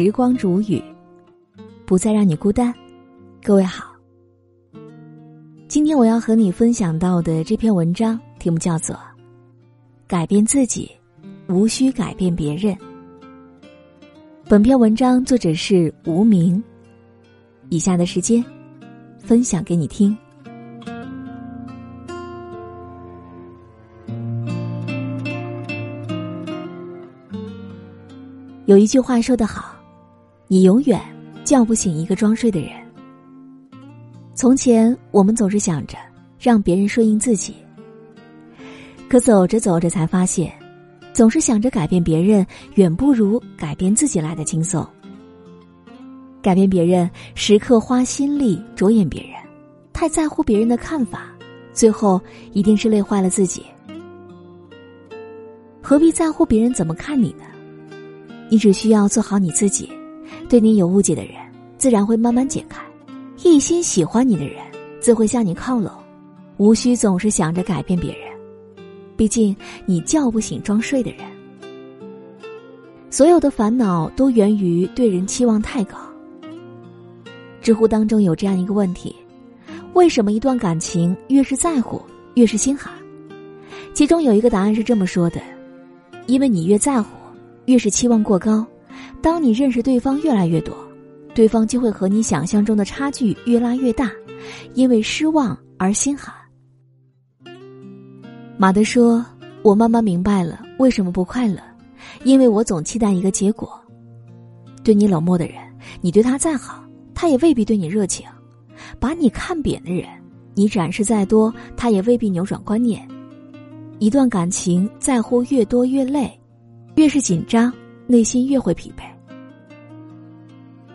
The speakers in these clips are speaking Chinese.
时光煮雨，不再让你孤单。各位好，今天我要和你分享到的这篇文章题目叫做《改变自己，无需改变别人》。本篇文章作者是无名。以下的时间，分享给你听。有一句话说得好，你永远叫不醒一个装睡的人。从前我们总是想着让别人顺应自己，可走着走着才发现，总是想着改变别人，远不如改变自己来的轻松。改变别人，时刻花心力着眼别人，太在乎别人的看法，最后一定是累坏了自己。何必在乎别人怎么看你呢？你只需要做好你自己，对你有误解的人，自然会慢慢解开；一心喜欢你的人，自会向你靠拢。无需总是想着改变别人，毕竟你叫不醒装睡的人。所有的烦恼都源于对人期望太高。知乎当中有这样一个问题：为什么一段感情越是在乎，越是心寒？其中有一个答案是这么说的：因为你越在乎。越是期望过高，当你认识对方越来越多，对方就会和你想象中的差距越拉越大，因为失望而心寒。马德说：“我慢慢明白了为什么不快乐，因为我总期待一个结果。对你冷漠的人，你对他再好，他也未必对你热情；把你看扁的人，你展示再多，他也未必扭转观念。一段感情在乎越多越累。”越是紧张，内心越会疲惫。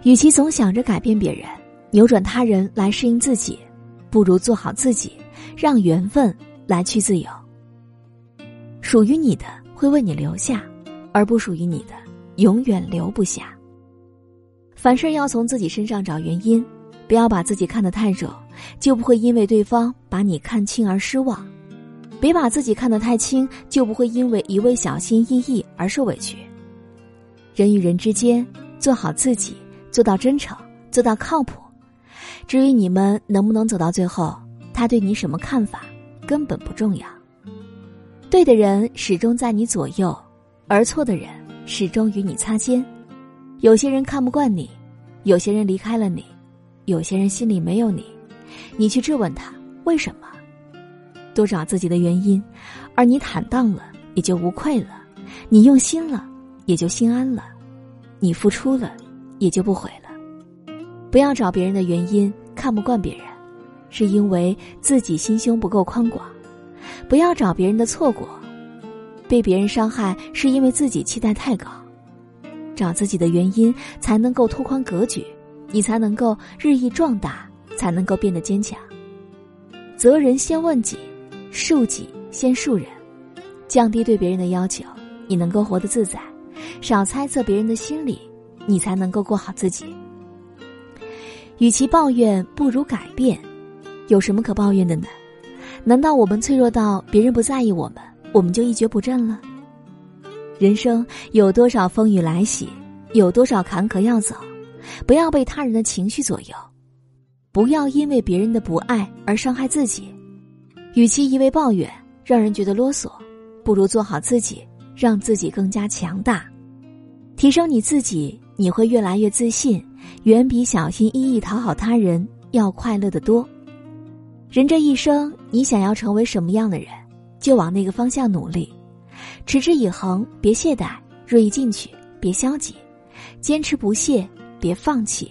与其总想着改变别人、扭转他人来适应自己，不如做好自己，让缘分来去自由。属于你的会为你留下，而不属于你的永远留不下。凡事要从自己身上找原因，不要把自己看得太重，就不会因为对方把你看轻而失望。别把自己看得太轻，就不会因为一味小心翼翼而受委屈。人与人之间，做好自己，做到真诚，做到靠谱。至于你们能不能走到最后，他对你什么看法，根本不重要。对的人始终在你左右，而错的人始终与你擦肩。有些人看不惯你，有些人离开了你，有些人心里没有你，你去质问他为什么。多找自己的原因，而你坦荡了，也就无愧了；你用心了，也就心安了；你付出了，也就不悔了。不要找别人的原因，看不惯别人，是因为自己心胸不够宽广；不要找别人的错过，被别人伤害是因为自己期待太高。找自己的原因，才能够拓宽格局，你才能够日益壮大，才能够变得坚强。责人先问己。恕己先恕人，降低对别人的要求，你能够活得自在；少猜测别人的心理，你才能够过好自己。与其抱怨，不如改变。有什么可抱怨的呢？难道我们脆弱到别人不在意我们，我们就一蹶不振了？人生有多少风雨来袭，有多少坎坷要走，不要被他人的情绪左右，不要因为别人的不爱而伤害自己。与其一味抱怨，让人觉得啰嗦，不如做好自己，让自己更加强大，提升你自己，你会越来越自信，远比小心翼翼讨好他人要快乐的多。人这一生，你想要成为什么样的人，就往那个方向努力，持之以恒，别懈怠，锐意进取，别消极，坚持不懈，别放弃，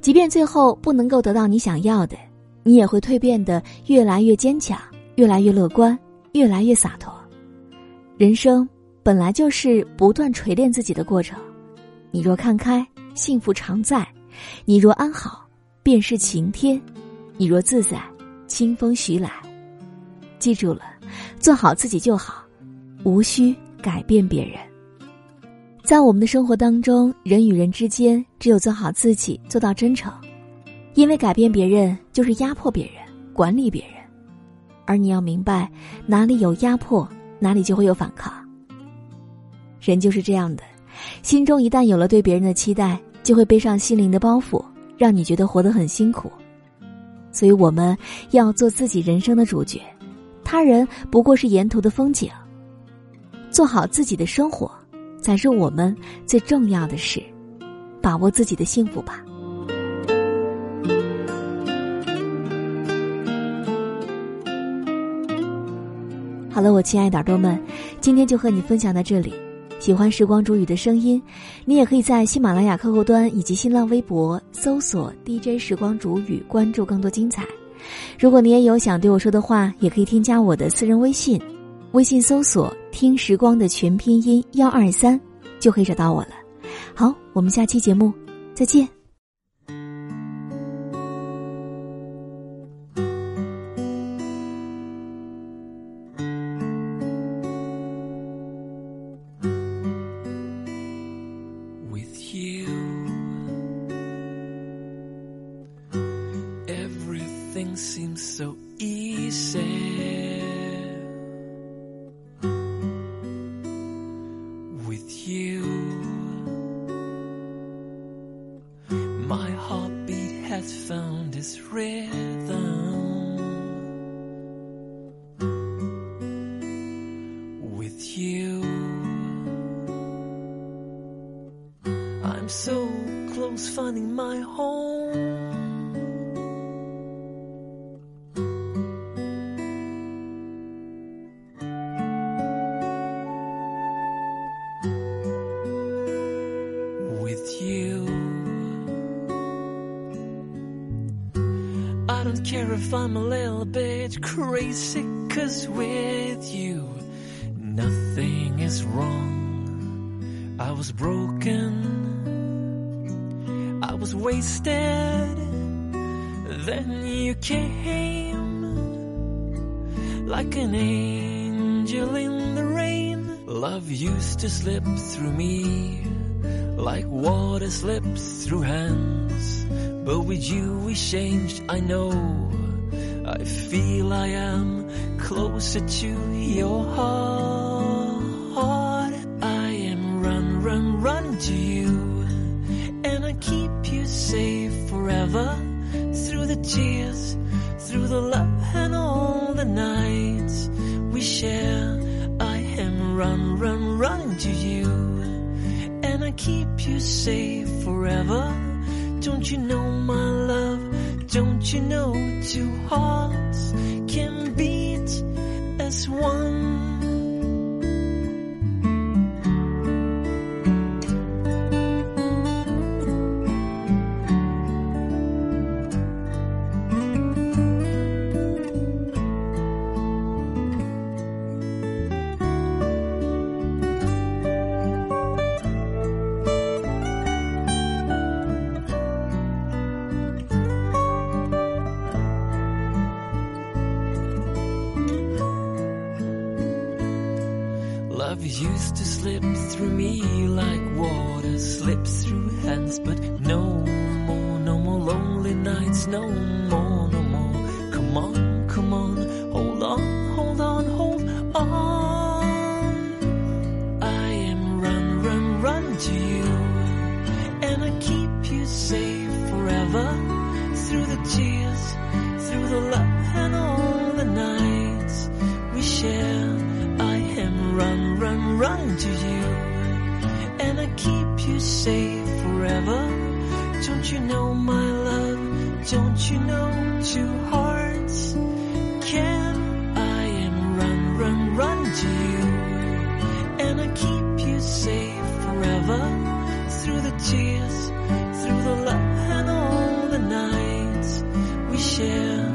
即便最后不能够得到你想要的。你也会蜕变得越来越坚强，越来越乐观，越来越洒脱。人生本来就是不断锤炼自己的过程。你若看开，幸福常在；你若安好，便是晴天；你若自在，清风徐来。记住了，做好自己就好，无需改变别人。在我们的生活当中，人与人之间，只有做好自己，做到真诚。因为改变别人就是压迫别人、管理别人，而你要明白，哪里有压迫，哪里就会有反抗。人就是这样的，心中一旦有了对别人的期待，就会背上心灵的包袱，让你觉得活得很辛苦。所以，我们要做自己人生的主角，他人不过是沿途的风景。做好自己的生活，才是我们最重要的事。把握自己的幸福吧。好了，我亲爱的耳朵们，今天就和你分享到这里。喜欢时光煮雨的声音，你也可以在喜马拉雅客户端以及新浪微博搜索 DJ 时光煮雨，关注更多精彩。如果你也有想对我说的话，也可以添加我的私人微信，微信搜索“听时光”的全拼音幺二三，就可以找到我了。好，我们下期节目再见。Everything seems so easy. With you, my heartbeat has found its rhythm. With you, I'm so close finding my home. Care if I'm a little bit crazy, cause with you, nothing is wrong. I was broken, I was wasted, then you came like an angel in the rain. Love used to slip through me like water slips through hands. But with you we changed, I know. I feel I am closer to your heart. I am run, run, run to you. And I keep you safe forever. Through the tears, through the love and all the nights we share. I am run, run, run to you and I keep you safe forever. Don't you know, my love? Don't you know two hearts can beat as one? Used to slip through me like water slips through hands, but no more, no more lonely nights, no more. Gonna keep you safe forever through the tears, through the love and all the nights we share.